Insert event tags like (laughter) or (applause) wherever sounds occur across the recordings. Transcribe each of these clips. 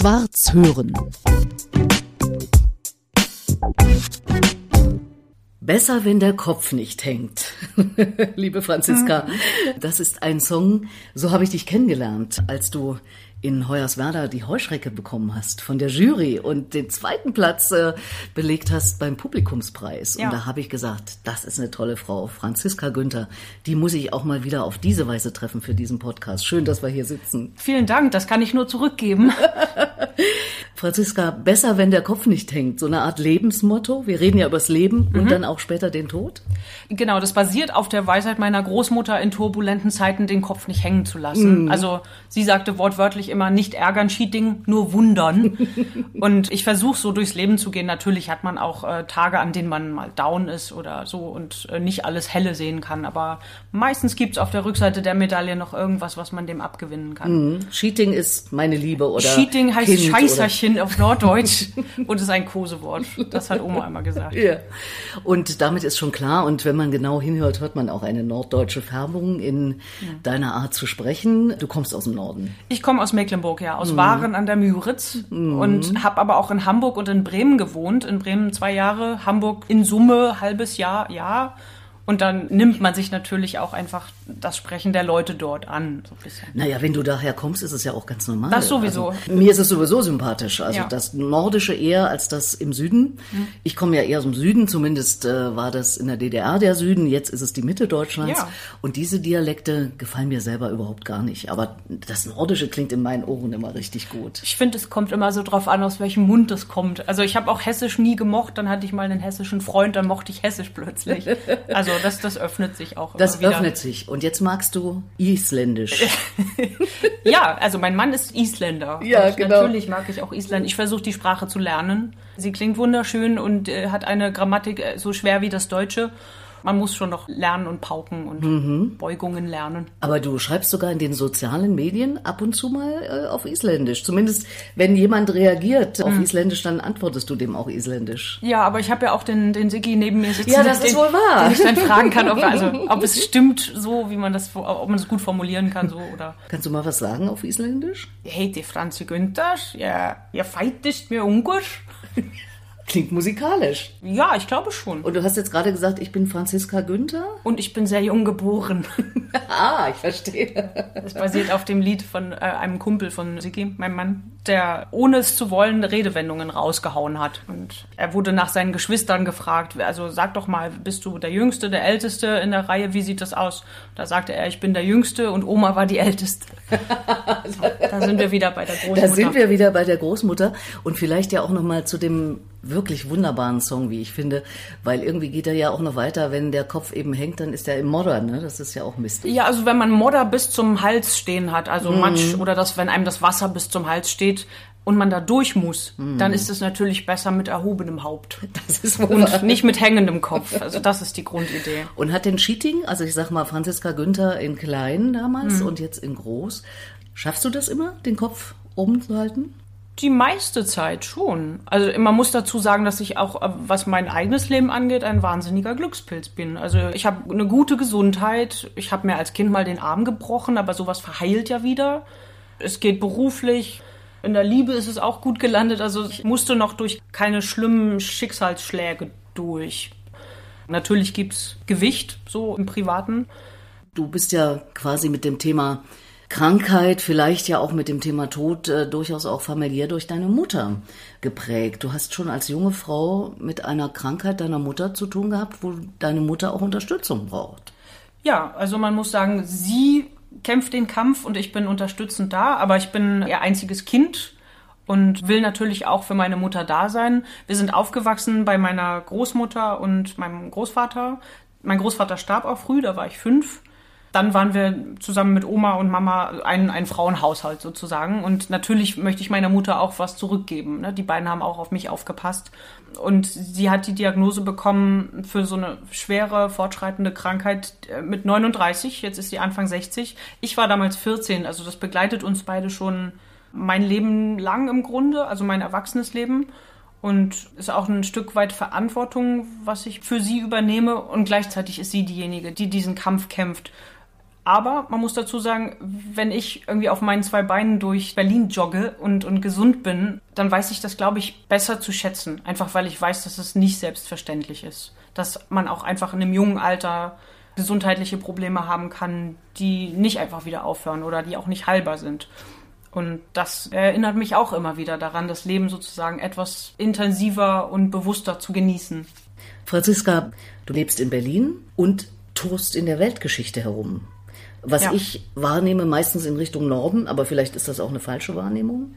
Schwarz hören. Besser, wenn der Kopf nicht hängt. (laughs) Liebe Franziska, das ist ein Song, so habe ich dich kennengelernt, als du in Hoyerswerda die Heuschrecke bekommen hast von der Jury und den zweiten Platz äh, belegt hast beim Publikumspreis. Ja. Und da habe ich gesagt, das ist eine tolle Frau, Franziska Günther. Die muss ich auch mal wieder auf diese Weise treffen für diesen Podcast. Schön, dass wir hier sitzen. Vielen Dank, das kann ich nur zurückgeben. (laughs) Franziska, besser, wenn der Kopf nicht hängt. So eine Art Lebensmotto. Wir reden ja über das Leben mhm. und dann auch später den Tod. Genau, das basiert auf der Weisheit meiner Großmutter in turbulenten Zeiten den Kopf nicht hängen zu lassen. Mhm. Also sie sagte wortwörtlich immer nicht ärgern, Cheating, nur wundern. (laughs) und ich versuche so durchs Leben zu gehen. Natürlich hat man auch äh, Tage, an denen man mal down ist oder so und äh, nicht alles helle sehen kann. Aber meistens gibt es auf der Rückseite der Medaille noch irgendwas, was man dem abgewinnen kann. Mhm. Cheating ist meine Liebe oder Cheating heißt kind Scheißerchen auf Norddeutsch (laughs) und ist ein Kosewort. Das hat Oma einmal gesagt. Ja. Und damit ist schon klar, und wenn man genau hinhört, hört man auch eine norddeutsche Färbung in ja. deiner Art zu sprechen. Du kommst aus dem Norden. Ich komme aus Mecklenburg, ja, aus mhm. Waren an der Müritz mhm. und habe aber auch in Hamburg und in Bremen gewohnt. In Bremen zwei Jahre, Hamburg in Summe halbes Jahr, ja. Und dann nimmt man sich natürlich auch einfach das Sprechen der Leute dort an. So naja, wenn du daher kommst, ist es ja auch ganz normal. Das sowieso. Also, mir ist es sowieso sympathisch. Also ja. das Nordische eher als das im Süden. Mhm. Ich komme ja eher aus dem Süden, zumindest äh, war das in der DDR der Süden, jetzt ist es die Mitte Deutschlands. Ja. Und diese Dialekte gefallen mir selber überhaupt gar nicht. Aber das Nordische klingt in meinen Ohren immer richtig gut. Ich finde, es kommt immer so drauf an, aus welchem Mund es kommt. Also ich habe auch Hessisch nie gemocht, dann hatte ich mal einen hessischen Freund, dann mochte ich Hessisch plötzlich. (laughs) Also das, das öffnet sich auch. Das öffnet sich. Und jetzt magst du Isländisch. (laughs) ja, also mein Mann ist Isländer. Ja, genau. Natürlich mag ich auch Isländisch. Ich versuche die Sprache zu lernen. Sie klingt wunderschön und äh, hat eine Grammatik äh, so schwer wie das Deutsche man muss schon noch lernen und pauken und mhm. Beugungen lernen. Aber du schreibst sogar in den sozialen Medien ab und zu mal äh, auf Isländisch. Zumindest wenn jemand reagiert mhm. auf Isländisch, dann antwortest du dem auch Isländisch. Ja, aber ich habe ja auch den, den Siggi neben mir sitzen. Ja, das den, ist wohl wahr. Den ich dann fragen kann, ob, also, ob es (laughs) stimmt so, wie man das, ob man es gut formulieren kann so oder. Kannst du mal was sagen auf Isländisch? Hey, die Franzi Günther, ja, ja, feitest mir Ungarisch. (laughs) Klingt musikalisch. Ja, ich glaube schon. Und du hast jetzt gerade gesagt, ich bin Franziska Günther? Und ich bin sehr jung geboren. (laughs) ah, ich verstehe. Das basiert auf dem Lied von äh, einem Kumpel von Siki, meinem Mann, der ohne es zu wollen Redewendungen rausgehauen hat. Und er wurde nach seinen Geschwistern gefragt, also sag doch mal, bist du der Jüngste, der Älteste in der Reihe, wie sieht das aus? Da sagte er, ich bin der Jüngste und Oma war die Älteste. (laughs) da sind wir wieder bei der Großmutter. Da sind wir wieder bei der Großmutter und vielleicht ja auch nochmal zu dem wirklich wunderbaren Song, wie ich finde, weil irgendwie geht er ja auch noch weiter, wenn der Kopf eben hängt, dann ist er im Modder, ne? Das ist ja auch Mist. Ja, also wenn man Modder bis zum Hals stehen hat, also mhm. Matsch oder das, wenn einem das Wasser bis zum Hals steht, und man da durch muss, mhm. dann ist es natürlich besser mit erhobenem Haupt. (laughs) Das ist wohl und nicht mit hängendem Kopf. Also das ist die Grundidee. Und hat den Cheating, also ich sag mal Franziska Günther in klein damals mhm. und jetzt in groß, schaffst du das immer, den Kopf oben zu halten? Die meiste Zeit schon. Also man muss dazu sagen, dass ich auch, äh, was mein eigenes Leben angeht, ein wahnsinniger Glückspilz bin. Also ich habe eine gute Gesundheit. Ich habe mir als Kind mal den Arm gebrochen, aber sowas verheilt ja wieder. Es geht beruflich. In der Liebe ist es auch gut gelandet. Also ich musste noch durch keine schlimmen Schicksalsschläge durch. Natürlich gibt es Gewicht so im Privaten. Du bist ja quasi mit dem Thema Krankheit, vielleicht ja auch mit dem Thema Tod äh, durchaus auch familiär durch deine Mutter geprägt. Du hast schon als junge Frau mit einer Krankheit deiner Mutter zu tun gehabt, wo deine Mutter auch Unterstützung braucht. Ja, also man muss sagen, sie kämpft den Kampf und ich bin unterstützend da, aber ich bin ihr einziges Kind und will natürlich auch für meine Mutter da sein. Wir sind aufgewachsen bei meiner Großmutter und meinem Großvater. Mein Großvater starb auch früh, da war ich fünf. Dann waren wir zusammen mit Oma und Mama ein, ein Frauenhaushalt sozusagen. Und natürlich möchte ich meiner Mutter auch was zurückgeben. Ne? Die beiden haben auch auf mich aufgepasst. Und sie hat die Diagnose bekommen für so eine schwere, fortschreitende Krankheit äh, mit 39. Jetzt ist sie Anfang 60. Ich war damals 14. Also das begleitet uns beide schon mein Leben lang im Grunde, also mein erwachsenes Leben und ist auch ein Stück weit Verantwortung, was ich für sie übernehme und gleichzeitig ist sie diejenige, die diesen Kampf kämpft Aber man muss dazu sagen, wenn ich irgendwie auf meinen zwei Beinen durch Berlin jogge und, und gesund bin, dann weiß ich das, glaube ich, besser zu schätzen. Einfach weil ich weiß, dass es nicht selbstverständlich ist. Dass man auch einfach in einem jungen Alter gesundheitliche Probleme haben kann, die nicht einfach wieder aufhören oder die auch nicht heilbar sind. Und das erinnert mich auch immer wieder daran, das Leben sozusagen etwas intensiver und bewusster zu genießen. Franziska, du lebst in Berlin und tourst in der Weltgeschichte herum. Was ja. ich wahrnehme, meistens in Richtung Norden, aber vielleicht ist das auch eine falsche Wahrnehmung.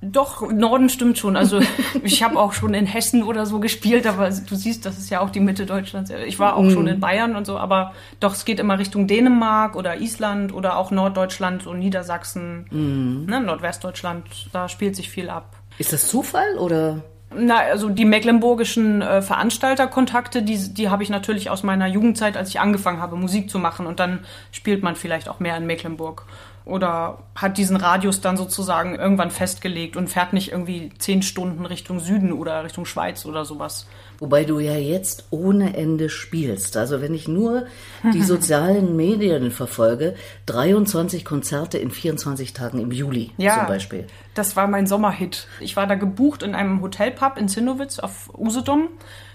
Doch, Norden stimmt schon. Also (laughs) ich habe auch schon in Hessen oder so gespielt, aber du siehst, das ist ja auch die Mitte Deutschlands. Ich war auch mm. schon in Bayern und so, aber doch, es geht immer Richtung Dänemark oder Island oder auch Norddeutschland und Niedersachsen, mm. ne, Nordwestdeutschland, da spielt sich viel ab. Ist das Zufall oder? Na, also die mecklenburgischen äh, Veranstalterkontakte, die, die habe ich natürlich aus meiner Jugendzeit, als ich angefangen habe, Musik zu machen. Und dann spielt man vielleicht auch mehr in Mecklenburg oder hat diesen Radius dann sozusagen irgendwann festgelegt und fährt nicht irgendwie zehn Stunden Richtung Süden oder Richtung Schweiz oder sowas. Wobei du ja jetzt ohne Ende spielst. Also wenn ich nur die (laughs) sozialen Medien verfolge, 23 Konzerte in 24 Tagen im Juli ja, zum Beispiel. Das war mein Sommerhit. Ich war da gebucht in einem Hotelpub in Zinnowitz auf Usedom.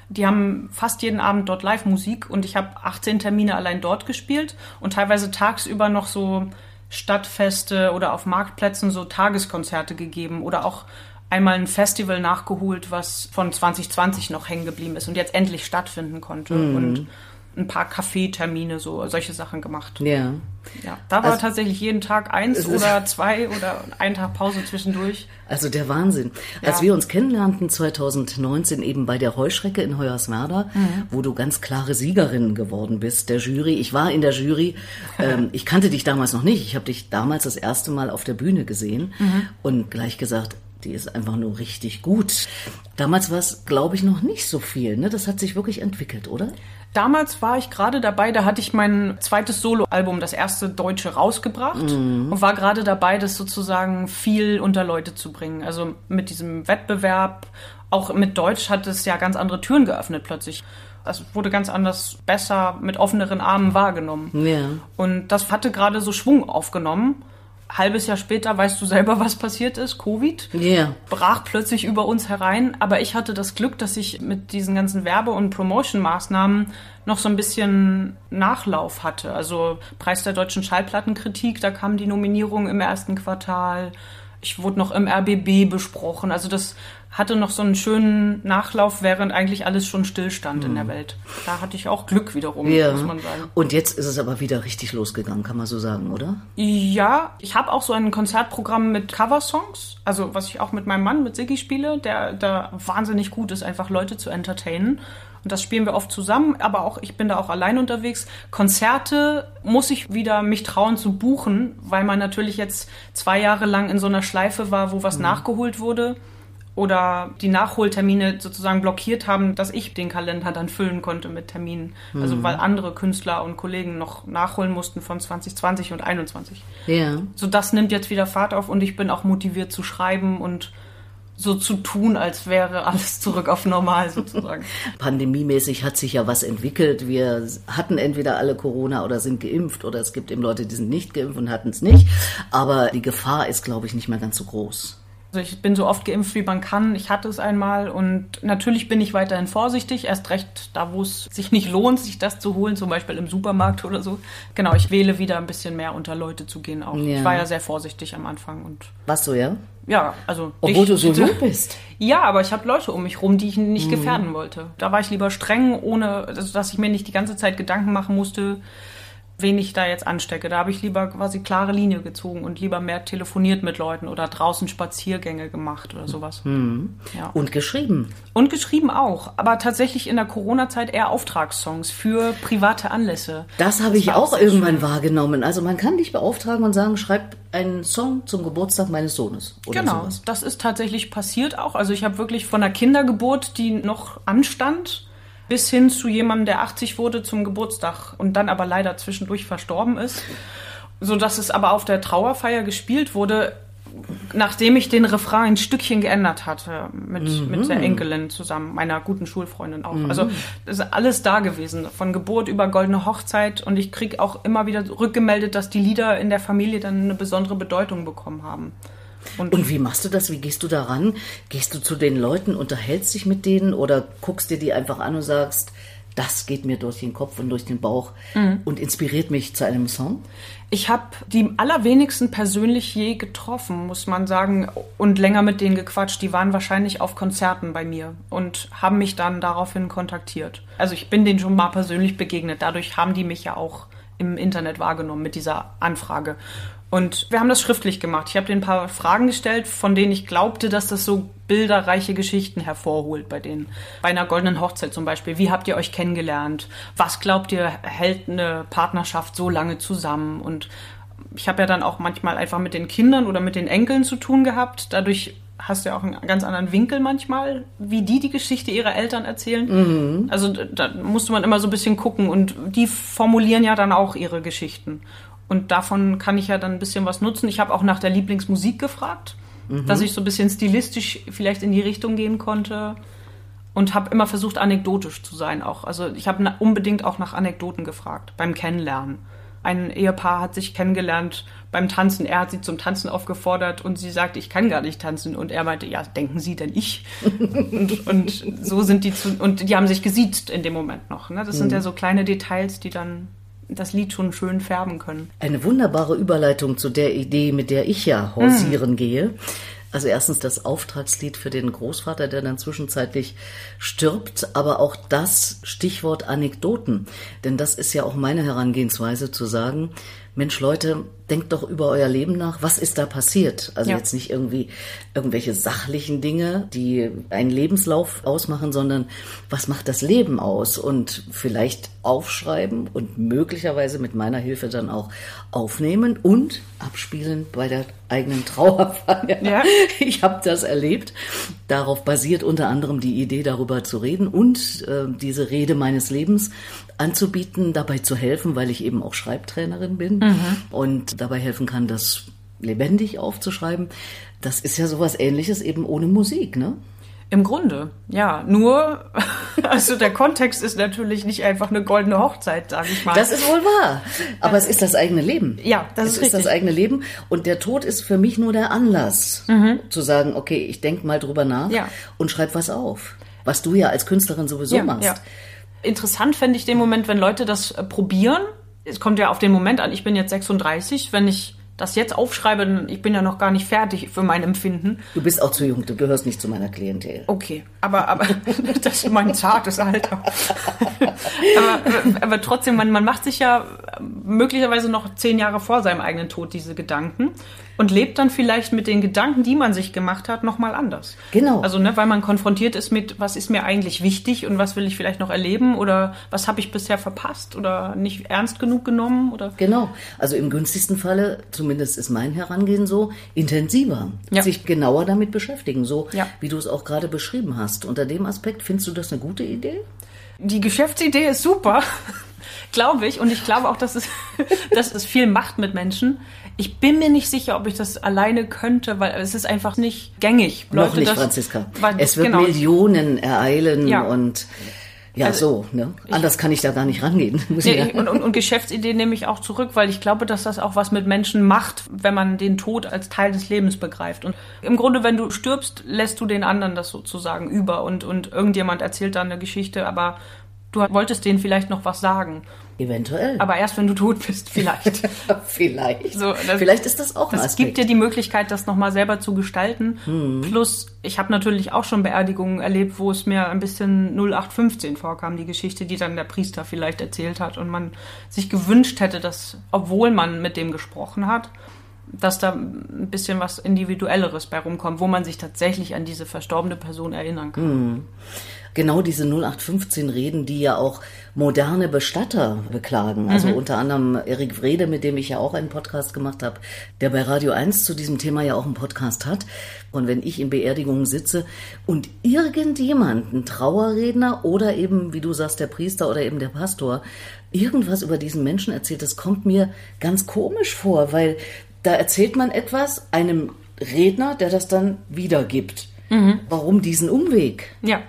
Die haben fast jeden Abend dort Live-Musik und ich habe 18 Termine allein dort gespielt und teilweise tagsüber noch so Stadtfeste oder auf Marktplätzen so Tageskonzerte gegeben oder auch einmal ein Festival nachgeholt, was von 2020 noch hängen geblieben ist und jetzt endlich stattfinden konnte. Mhm. Und ein paar Kaffeetermine, so solche Sachen gemacht. Ja. Ja, da war also, tatsächlich jeden Tag eins oder (laughs) zwei oder ein Tag Pause zwischendurch. Also der Wahnsinn. Ja. Als wir uns kennenlernten 2019 eben bei der Heuschrecke in Hoyerswerda, mhm. wo du ganz klare Siegerin geworden bist, der Jury. Ich war in der Jury. (laughs) Ähm, ich kannte dich damals noch nicht. Ich habe dich damals das erste Mal auf der Bühne gesehen mhm. und gleich gesagt, die ist einfach nur richtig gut. Damals war es, glaube ich, noch nicht so viel. Ne? Das hat sich wirklich entwickelt, oder? Damals war ich gerade dabei, da hatte ich mein zweites Soloalbum, das erste deutsche, rausgebracht mhm. und war gerade dabei, das sozusagen viel unter Leute zu bringen. Also mit diesem Wettbewerb, auch mit Deutsch hat es ja ganz andere Türen geöffnet plötzlich. Es wurde ganz anders, besser, mit offeneren Armen wahrgenommen. Ja. Und das hatte gerade so Schwung aufgenommen halbes Jahr später weißt du selber, (laughs) was passiert ist. Covid yeah. brach plötzlich über uns herein. Aber ich hatte das Glück, dass ich mit diesen ganzen Werbe- und Promotion-Maßnahmen noch so ein bisschen Nachlauf hatte. Also Preis der deutschen Schallplattenkritik, da kam die Nominierung im ersten Quartal. Ich wurde noch im RBB besprochen. Also das hatte noch so einen schönen Nachlauf, während eigentlich alles schon stillstand mhm. in der hm. Welt. Da hatte ich auch Glück wiederum, ja. muss man sagen. Und jetzt ist es aber wieder richtig losgegangen, kann man so sagen, oder? Ja, ich habe auch so ein Konzertprogramm mit Coversongs, also was ich auch mit meinem Mann, mit Siggi spiele, der da wahnsinnig gut ist, einfach Leute zu entertainen. Und das spielen wir oft zusammen, aber auch ich bin da auch allein unterwegs. Konzerte muss ich wieder mich trauen zu buchen, weil man natürlich jetzt zwei Jahre lang in so einer Schleife war, wo was mhm. nachgeholt wurde oder die Nachholtermine sozusagen blockiert haben, dass ich den Kalender dann füllen konnte mit Terminen. Also mhm. weil andere Künstler und Kollegen noch nachholen mussten von 2020 und 2021. Ja. So das nimmt jetzt wieder Fahrt auf und ich bin auch motiviert zu schreiben und so zu tun, als wäre alles zurück auf normal sozusagen. (laughs) Pandemiemäßig hat sich ja was entwickelt. Wir hatten entweder alle Corona oder sind geimpft oder es gibt eben Leute, die sind nicht geimpft und hatten es nicht. Aber die Gefahr ist, glaube ich, nicht mehr ganz so groß. Also ich bin so oft geimpft, wie man kann. Ich hatte es einmal und natürlich bin ich weiterhin vorsichtig. Erst recht da, wo es sich nicht lohnt, sich das zu holen, zum Beispiel im Supermarkt oder so. Genau, ich wähle wieder ein bisschen mehr unter Leute zu gehen auch. Ja. Ich war ja sehr vorsichtig am Anfang und. Was so, ja? Ja, also. Obwohl ich, du so lieb bist. Ja, aber ich habe Leute um mich rum, die ich nicht mhm. gefährden wollte. Da war ich lieber streng, ohne, also, dass ich mir nicht die ganze Zeit Gedanken machen musste wen ich da jetzt anstecke. Da habe ich lieber quasi klare Linie gezogen und lieber mehr telefoniert mit Leuten oder draußen Spaziergänge gemacht oder sowas. Mhm. Ja. Und geschrieben. Und geschrieben auch, aber tatsächlich in der Corona-Zeit eher Auftragssongs für private Anlässe. Das habe ich auch irgendwann schön. wahrgenommen. Also man kann dich beauftragen und sagen, schreib einen Song zum Geburtstag meines Sohnes. Oder genau, sowas. das ist tatsächlich passiert auch. Also ich habe wirklich von einer Kindergeburt, die noch anstand, bis hin zu jemandem, der 80 wurde zum Geburtstag und dann aber leider zwischendurch verstorben ist. So dass es aber auf der Trauerfeier gespielt wurde, nachdem ich den Refrain ein Stückchen geändert hatte, mit, mhm. mit der Enkelin zusammen, meiner guten Schulfreundin auch. Mhm. Also das ist alles da gewesen, von Geburt über goldene Hochzeit. Und ich kriege auch immer wieder rückgemeldet, dass die Lieder in der Familie dann eine besondere Bedeutung bekommen haben. Und, und, wie machst du das? Wie gehst du daran? Gehst du zu den Leuten, unterhältst dich mit denen oder guckst dir die einfach an und sagst, das geht mir durch den Kopf und durch den Bauch mhm. und inspiriert mich zu einem Song? Ich habe die allerwenigsten persönlich je getroffen, muss man sagen, und länger mit denen gequatscht. Die waren wahrscheinlich auf Konzerten bei mir und haben mich dann daraufhin kontaktiert. Also ich bin denen schon mal persönlich begegnet. Dadurch haben die mich ja auch im Internet wahrgenommen mit dieser Anfrage. Und wir haben das schriftlich gemacht. Ich habe denen ein paar Fragen gestellt, von denen ich glaubte, dass das so bilderreiche Geschichten hervorholt bei denen. Bei einer goldenen Hochzeit zum Beispiel. Wie habt ihr euch kennengelernt? Was glaubt ihr, hält eine Partnerschaft so lange zusammen? Und ich habe ja dann auch manchmal einfach mit den Kindern oder mit den Enkeln zu tun gehabt. Dadurch hast du ja auch einen ganz anderen Winkel manchmal, wie die die Geschichte ihrer Eltern erzählen. Mhm. Also da musste man immer so ein bisschen gucken und die formulieren ja dann auch ihre Geschichten. Und davon kann ich ja dann ein bisschen was nutzen. Ich habe auch nach der Lieblingsmusik gefragt, mhm. dass ich so ein bisschen stilistisch vielleicht in die Richtung gehen konnte. Und habe immer versucht, anekdotisch zu sein auch. Also ich habe unbedingt auch nach Anekdoten gefragt beim Kennenlernen. Ein Ehepaar hat sich kennengelernt beim Tanzen. Er hat sie zum Tanzen aufgefordert und sie sagte, ich kann gar nicht tanzen. Und er meinte, ja, denken Sie denn ich? und, (laughs) und, so sind die zu, und die haben sich gesiezt in dem Moment noch. Ne? Das mhm. sind ja so kleine Details, die dann das Lied schon schön färben können. Eine wunderbare Überleitung zu der Idee, mit der ich ja hausieren hm. gehe. Also erstens das Auftragslied für den Großvater, der dann zwischenzeitlich stirbt, aber auch das Stichwort Anekdoten. Denn das ist ja auch meine Herangehensweise zu sagen, Mensch Leute, denkt doch über euer Leben nach. Was ist da passiert? Also ja. jetzt nicht irgendwie irgendwelche sachlichen Dinge, die einen Lebenslauf ausmachen, sondern was macht das Leben aus? Und vielleicht aufschreiben und möglicherweise mit meiner Hilfe dann auch aufnehmen und abspielen bei der eigenen Trauerfeier. Ja. (laughs) Ich habe das erlebt. Darauf basiert unter anderem die Idee, darüber zu reden und äh, diese Rede meines Lebens anzubieten, dabei zu helfen, weil ich eben auch Schreibtrainerin bin mhm. und dabei helfen kann, das lebendig aufzuschreiben. Das ist ja sowas ähnliches eben ohne Musik, ne? Im Grunde, ja. Nur, (laughs) also der Kontext ist natürlich nicht einfach eine goldene Hochzeit, sage ich mal. Das ist wohl wahr. Aber es ist das eigene Leben. Ja, das es ist richtig. Es ist das eigene Leben. Und der Tod ist für mich nur der Anlass, mhm. zu sagen, okay, ich denke mal drüber nach ja. und schreib was auf. Was du ja als Künstlerin sowieso ja, machst. Ja interessant fände ich den Moment, wenn Leute das äh, probieren. Es kommt ja auf den Moment an, ich bin jetzt 36, wenn ich das jetzt aufschreibe, dann ich bin ja noch gar nicht fertig für mein Empfinden. Du bist auch zu jung, du gehörst nicht zu meiner Klientel. Okay, aber, aber (laughs) das ist mein zartes Alter. (laughs) aber, aber trotzdem, man, man macht sich ja möglicherweise noch zehn Jahre vor seinem eigenen Tod diese Gedanken und lebt dann vielleicht mit den Gedanken, die man sich gemacht hat, nochmal anders. Genau. Also, ne, weil man konfrontiert ist mit, was ist mir eigentlich wichtig und was will ich vielleicht noch erleben oder was habe ich bisher verpasst oder nicht ernst genug genommen oder. Genau. Also im günstigsten Falle, zumindest ist mein Herangehen so, intensiver. Ja. Sich genauer damit beschäftigen, so ja. wie du es auch gerade beschrieben hast. Unter dem Aspekt findest du das eine gute Idee? Die Geschäftsidee ist super (laughs) glaube ich. Und ich glaube auch, dass es, (laughs) dass es viel macht mit Menschen. Ich bin mir nicht sicher, ob ich das alleine könnte, weil es ist einfach nicht gängig. Noch Leute, nicht, das, Franziska. Weil, es wird genau. Millionen ereilen ja. und ja, also, so, ne? Anders ich, kann ich da gar nicht rangehen. (laughs) Nee, und, und, und Geschäftsideen nehme ich auch zurück, weil ich glaube, dass das auch was mit Menschen macht, wenn man den Tod als Teil des Lebens begreift. Und im Grunde, wenn du stirbst, lässt du den anderen das sozusagen über und, und irgendjemand erzählt dann eine Geschichte, aber du wolltest denen vielleicht noch was sagen. Eventuell. Aber erst wenn du tot bist, vielleicht. (laughs) vielleicht. So, das, vielleicht ist das auch ein Das gibt dir die Möglichkeit, das nochmal selber zu gestalten. Hm. Plus, ich habe natürlich auch schon Beerdigungen erlebt, wo es mir ein bisschen 0815 vorkam, die Geschichte, die dann der Priester vielleicht erzählt hat und man sich gewünscht hätte, dass, obwohl man mit dem gesprochen hat, dass da ein bisschen was Individuelleres bei rumkommt, wo man sich tatsächlich an diese verstorbene Person erinnern kann. Hm genau diese 0815 Reden, die ja auch moderne Bestatter beklagen. Also mhm. unter anderem Erik Wrede, mit dem ich ja auch einen Podcast gemacht habe, der bei Radio 1 zu diesem Thema ja auch einen Podcast hat. Und wenn ich in Beerdigungen sitze und irgendjemand, ein Trauerredner oder eben, wie du sagst, der Priester oder eben der Pastor, irgendwas über diesen Menschen erzählt, das kommt mir ganz komisch vor, weil da erzählt man etwas einem Redner, der das dann wiedergibt. Warum diesen Umweg? Ja.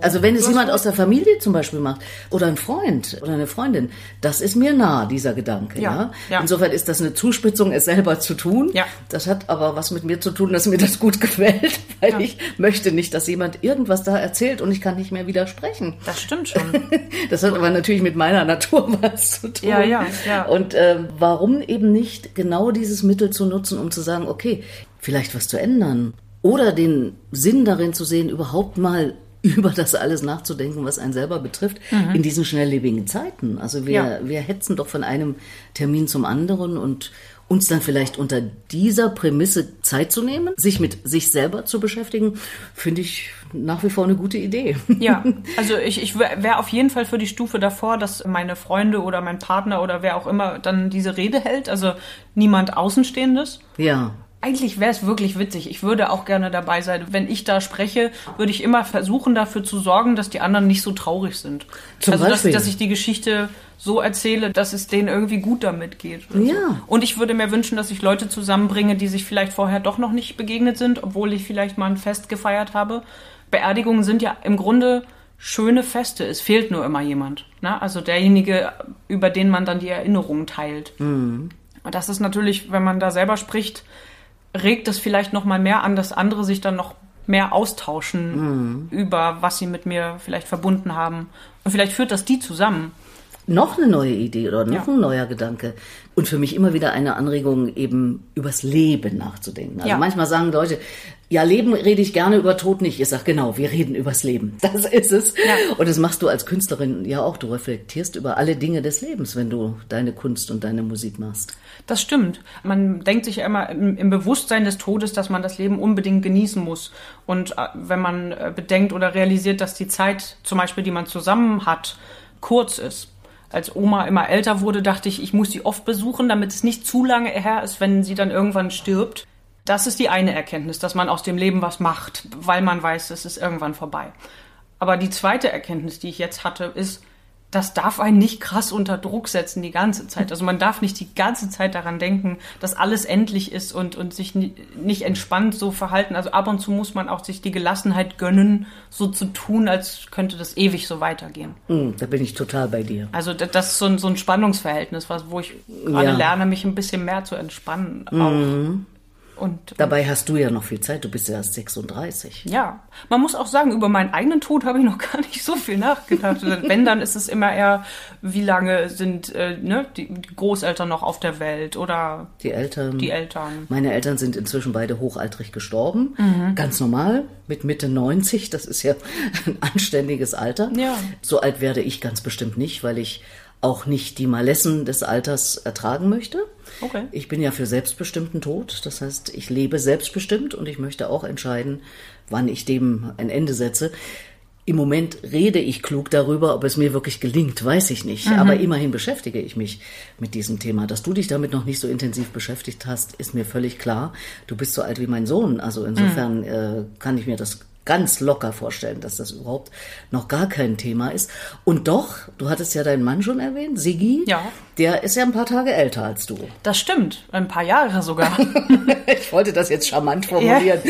Also wenn es jemand aus der Familie zum Beispiel macht oder ein Freund oder eine Freundin, das ist mir nah, dieser Gedanke. Ja, Ja, ja. Insofern ist das eine Zuspitzung, es selber zu tun. Ja. Das hat aber was mit mir zu tun, dass mir das gut gefällt, (laughs) weil Ja. ich möchte nicht, dass jemand irgendwas da erzählt und ich kann nicht mehr widersprechen. Das stimmt schon. (laughs) Das hat aber natürlich mit meiner Natur (laughs) was zu tun. Ja, ja, ja. Und ähm, warum eben nicht genau dieses Mittel zu nutzen, um zu sagen, okay, vielleicht was zu ändern oder den Sinn darin zu sehen, überhaupt mal über das alles nachzudenken, was einen selber betrifft, in diesen schnelllebigen Zeiten. Also wir, Mhm. Ja. wir hetzen doch von einem Termin zum anderen und uns dann vielleicht unter dieser Prämisse Zeit zu nehmen, sich mit sich selber zu beschäftigen, finde ich nach wie vor eine gute Idee. Ja, (laughs) also ich, ich wäre auf jeden Fall für die Stufe davor, dass meine Freunde oder mein Partner oder wer auch immer dann diese Rede hält, also niemand Außenstehendes. Ja. Eigentlich wäre es wirklich witzig. Ich würde auch gerne dabei sein. Wenn ich da spreche, würde ich immer versuchen, dafür zu sorgen, dass die anderen nicht so traurig sind. Zum also, dass, dass ich die Geschichte so erzähle, dass es denen irgendwie gut damit geht. Ja. So. Und ich würde mir wünschen, dass ich Leute zusammenbringe, die sich vielleicht vorher doch noch nicht begegnet sind, obwohl ich vielleicht mal ein Fest gefeiert habe. Beerdigungen sind ja im Grunde schöne Feste. Es fehlt nur immer jemand. Ne? Also derjenige, über den man dann die Erinnerungen teilt. Und das ist natürlich, wenn man da selber spricht, regt es vielleicht noch mal mehr an, dass andere sich dann noch mehr austauschen über was sie mit mir vielleicht verbunden haben. Und vielleicht führt das die zusammen. noch eine neue Idee oder noch Ja. ein neuer Gedanke. Und für mich immer wieder eine Anregung, eben übers Leben nachzudenken. Also Ja. manchmal sagen Leute, ja, Leben rede ich gerne über Tod nicht. Ich sage, genau, wir reden übers Leben. (laughs) Das ist es. Ja. Und das machst du als Künstlerin ja auch. Du reflektierst über alle Dinge des Lebens, wenn du deine Kunst und deine Musik machst. Das stimmt. Man denkt sich ja immer im, Bewusstsein des Todes, dass man das Leben unbedingt genießen muss. Und äh, wenn man äh, bedenkt oder realisiert, dass die Zeit, zum Beispiel, die man zusammen hat, kurz ist. Als Oma immer älter wurde, dachte ich, ich muss sie oft besuchen, damit es nicht zu lange her ist, wenn sie dann irgendwann stirbt. Das ist die eine Erkenntnis, dass man aus dem Leben was macht, weil man weiß, es ist irgendwann vorbei. Aber die zweite Erkenntnis, die ich jetzt hatte, ist, das darf einen nicht krass unter Druck setzen die ganze Zeit. Also man darf nicht die ganze Zeit daran denken, dass alles endlich ist und, und sich ni- nicht entspannt so verhalten. Also ab und zu muss man auch sich die Gelassenheit gönnen, so zu tun, als könnte das ewig so weitergehen. Hm, da bin ich total bei dir. Also da- das ist so ein, so ein Spannungsverhältnis, was, wo ich gerade Ja. lerne, mich ein bisschen mehr zu entspannen. Auch. Und Dabei hast du ja noch viel Zeit. Du bist ja erst 36. Ja, man muss auch sagen, über meinen eigenen Tod habe ich noch (laughs) gar nicht so viel nachgedacht. Wenn, dann ist es immer eher, wie lange sind äh, ne, die die Großeltern noch auf der Welt oder Die Eltern. die Eltern. Meine Eltern sind inzwischen beide hochaltrig gestorben. Mhm. Ganz normal, mit Mitte 90. Das ist ja ein anständiges Alter. Ja. So alt werde ich ganz bestimmt nicht, weil ich auch nicht die Malessen des Alters ertragen möchte. Okay. Ich bin ja für selbstbestimmten Tod. Das heißt, ich lebe selbstbestimmt und ich möchte auch entscheiden, wann ich dem ein Ende setze. Im Moment rede ich klug darüber, ob es mir wirklich gelingt, weiß ich nicht. Mhm. Aber immerhin beschäftige ich mich mit diesem Thema. Dass du dich damit noch nicht so intensiv beschäftigt hast, ist mir völlig klar. Du bist so alt wie mein Sohn. Also insofern Mhm. äh, kann ich mir das ganz locker vorstellen, dass das überhaupt noch gar kein Thema ist. Und doch, du hattest ja deinen Mann schon erwähnt, Sigi. Ja. Der ist ja ein paar Tage älter als du. Das stimmt, ein paar Jahre sogar. (laughs) Ich wollte das jetzt charmant formulieren.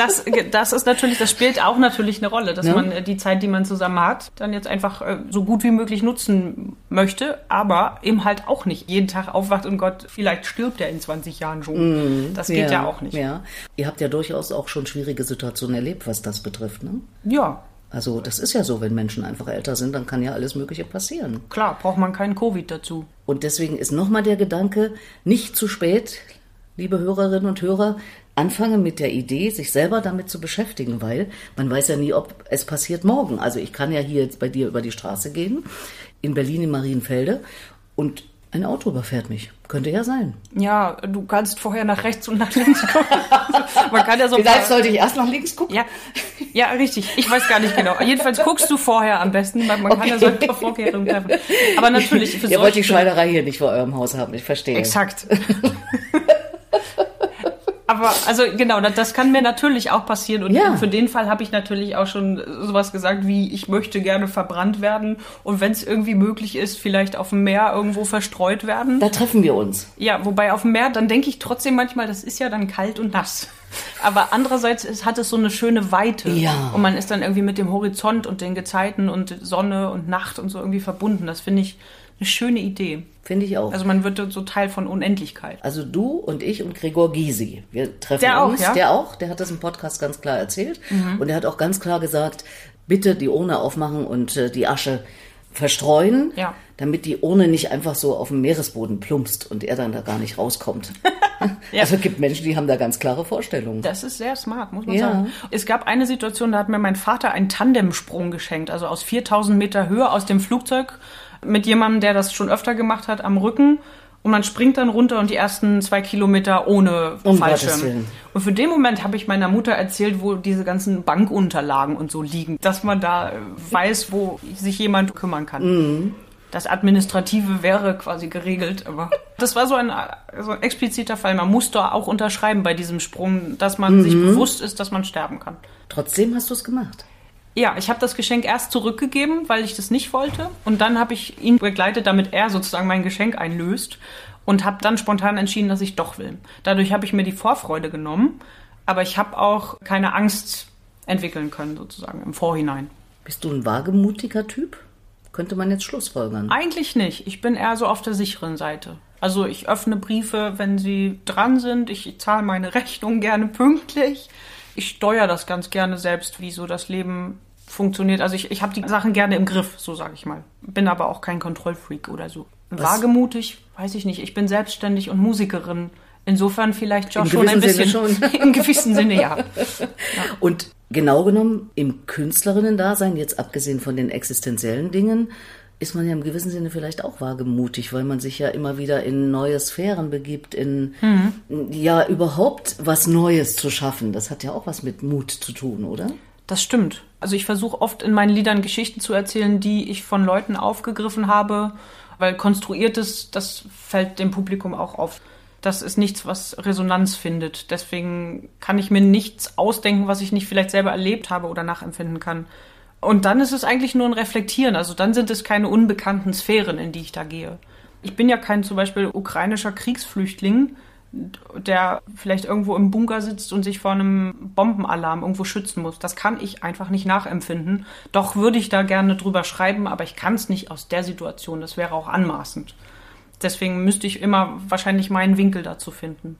Das, das ist natürlich, das spielt auch natürlich eine Rolle, dass Ja. man äh, die Zeit, die man zusammen hat, dann jetzt einfach äh, so gut wie möglich nutzen möchte, aber eben halt auch nicht jeden Tag aufwacht und Gott, vielleicht stirbt er in 20 Jahren schon. das geht ja, auch nicht. Ja. Ihr habt ja durchaus auch schon schwierige Situationen erlebt, was das betrifft. Ne? ja, Also das ist ja so, wenn Menschen einfach älter sind, dann kann ja alles Mögliche passieren. klar, braucht man keinen Covid dazu. Und deswegen ist nochmal der Gedanke, nicht zu spät, liebe Hörerinnen und Hörer, anfangen mit der Idee, sich selber damit zu beschäftigen, weil man weiß ja nie, ob es passiert morgen. Also ich kann ja hier jetzt bei dir über die Straße gehen, in Berlin in Marienfelde, und ein Auto überfährt mich. Könnte ja sein. Ja, du kannst vorher nach rechts und nach links gucken. (laughs) Man kann ja so Vielleicht sollte ich erst nach links gucken. ja, ja, richtig. Ich weiß gar nicht genau. Jedenfalls guckst du vorher am besten, man kann ja so ein paar Vorkehrungen treffen. Aber natürlich für Ihr wollt die Schweinerei hier nicht vor eurem Haus haben, ich verstehe. Exakt. (laughs) Aber also genau, das, das kann mir natürlich auch passieren und Ja. für den Fall habe ich natürlich auch schon sowas gesagt wie ich möchte gerne verbrannt werden und wenn es irgendwie möglich ist, vielleicht auf dem Meer irgendwo verstreut werden. Da treffen wir uns. Ja, wobei auf dem Meer, dann denke ich trotzdem manchmal, das ist ja dann kalt und nass. (laughs) Aber andererseits ist, hat es so eine schöne Weite. Ja. Und man ist dann irgendwie mit dem Horizont und den Gezeiten und Sonne und Nacht und so irgendwie verbunden. Das finde ich eine schöne Idee. Finde ich auch. Also man wird so Teil von Unendlichkeit. Also du und ich und Gregor Gysi. Wir treffen Der auch, uns. ja? Mhm. Der auch. Der hat das im Podcast ganz klar erzählt. Und er hat auch ganz klar gesagt, bitte die Urne aufmachen und äh, die Asche verstreuen, Ja. damit die Urne nicht einfach so auf dem Meeresboden plumpst und er dann da gar nicht rauskommt. (laughs) (laughs) Ja. Also es gibt Menschen, die haben da ganz klare Vorstellungen. Das ist sehr smart, muss man Ja. sagen. Es gab eine Situation, da hat mir mein Vater einen Tandemsprung geschenkt, also aus 4000 Meter Höhe aus dem Flugzeug mit jemandem, der das schon öfter gemacht hat, am Rücken. Und man springt dann runter und die ersten zwei Kilometer ohne Um Fallschirm. Und für den Moment habe ich meiner Mutter erzählt, wo diese ganzen Bankunterlagen und so liegen, dass man da äh, weiß, wo sich jemand kümmern kann. Mhm. Das Administrative wäre quasi geregelt, aber (laughs) das war so ein, so ein expliziter Fall. Man musste auch unterschreiben bei diesem Sprung, dass man Mhm. sich bewusst ist, dass man sterben kann. Trotzdem hast du es gemacht. Ja, ich habe das Geschenk erst zurückgegeben, weil ich das nicht wollte. Und dann habe ich ihn begleitet, damit er sozusagen mein Geschenk einlöst. Und habe dann spontan entschieden, dass ich doch will. Dadurch habe ich mir die Vorfreude genommen. Aber ich habe auch keine Angst entwickeln können, sozusagen im Vorhinein. Bist du ein wagemutiger Typ? Könnte man jetzt schlussfolgern. Eigentlich nicht. Ich bin eher so auf der sicheren Seite. Also ich öffne Briefe, wenn sie dran sind. Ich zahle meine (laughs) Rechnung gerne pünktlich. Ich steuere das ganz gerne selbst, wie so das Leben funktioniert. Also ich, ich habe die Sachen gerne im Griff, so sage ich mal. Bin aber auch kein Kontrollfreak oder so. Was? Wagemutig, weiß ich nicht. Ich bin selbstständig und Musikerin. Insofern vielleicht Im schon ein bisschen. Sinne (laughs) Im gewissen Sinne, (laughs) ja. Und genau genommen, im Künstlerinnen-Dasein, jetzt abgesehen von den existenziellen Dingen, ist man ja im gewissen Sinne vielleicht auch wagemutig, weil man sich ja immer wieder in neue Sphären begibt, in ja überhaupt was Neues zu schaffen. Das hat ja auch was mit Mut zu tun, oder? Das stimmt. Also ich versuche oft in meinen Liedern Geschichten zu erzählen, die ich von Leuten aufgegriffen habe, weil konstruiertes, das fällt dem Publikum auch auf. Das ist nichts, was Resonanz findet. Deswegen kann ich mir nichts ausdenken, was ich nicht vielleicht selber erlebt habe oder nachempfinden kann. Und dann ist es eigentlich nur ein Reflektieren. Also dann sind es keine unbekannten Sphären, in die ich da gehe. Ich bin ja kein zum Beispiel ukrainischer Kriegsflüchtling, der vielleicht irgendwo im Bunker sitzt und sich vor einem Bombenalarm irgendwo schützen muss. Das kann ich einfach nicht nachempfinden. Doch würde ich da gerne drüber schreiben, aber ich kann es nicht aus der Situation. Das wäre auch anmaßend. Deswegen müsste ich immer wahrscheinlich meinen Winkel dazu finden.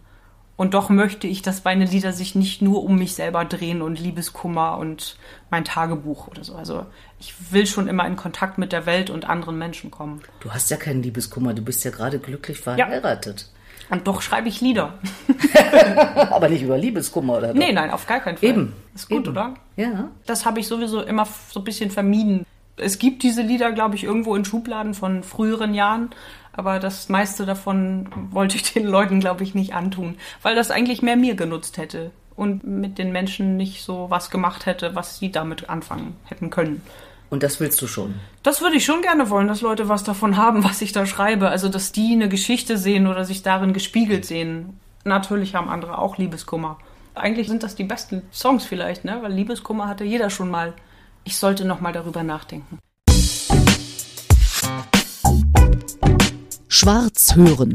Und doch möchte ich, dass meine Lieder sich nicht nur um mich selber drehen und Liebeskummer und mein Tagebuch oder so. Also ich will schon immer in Kontakt mit der Welt und anderen Menschen kommen. Du hast ja keinen Liebeskummer, du bist ja gerade glücklich verheiratet. Und doch schreibe ich Lieder. (laughs) Aber nicht über Liebeskummer, oder? Nee, nein, auf gar keinen Fall. Eben. Ist gut, Eben. oder? Ja. Das habe ich sowieso immer so ein bisschen vermieden. Es gibt diese Lieder, glaube ich, irgendwo in Schubladen von früheren Jahren, aber das meiste davon wollte ich den Leuten, glaube ich, nicht antun, weil das eigentlich mehr mir genutzt hätte und mit den Menschen nicht so was gemacht hätte, was sie damit anfangen hätten können. Und das willst du schon. Das würde ich schon gerne wollen, dass Leute was davon haben, was ich da schreibe. Also, dass die eine Geschichte sehen oder sich darin gespiegelt sehen. Natürlich haben andere auch Liebeskummer. Eigentlich sind das die besten Songs vielleicht, ne? Weil Liebeskummer hatte jeder schon mal. Ich sollte noch mal darüber nachdenken. Schwarz hören.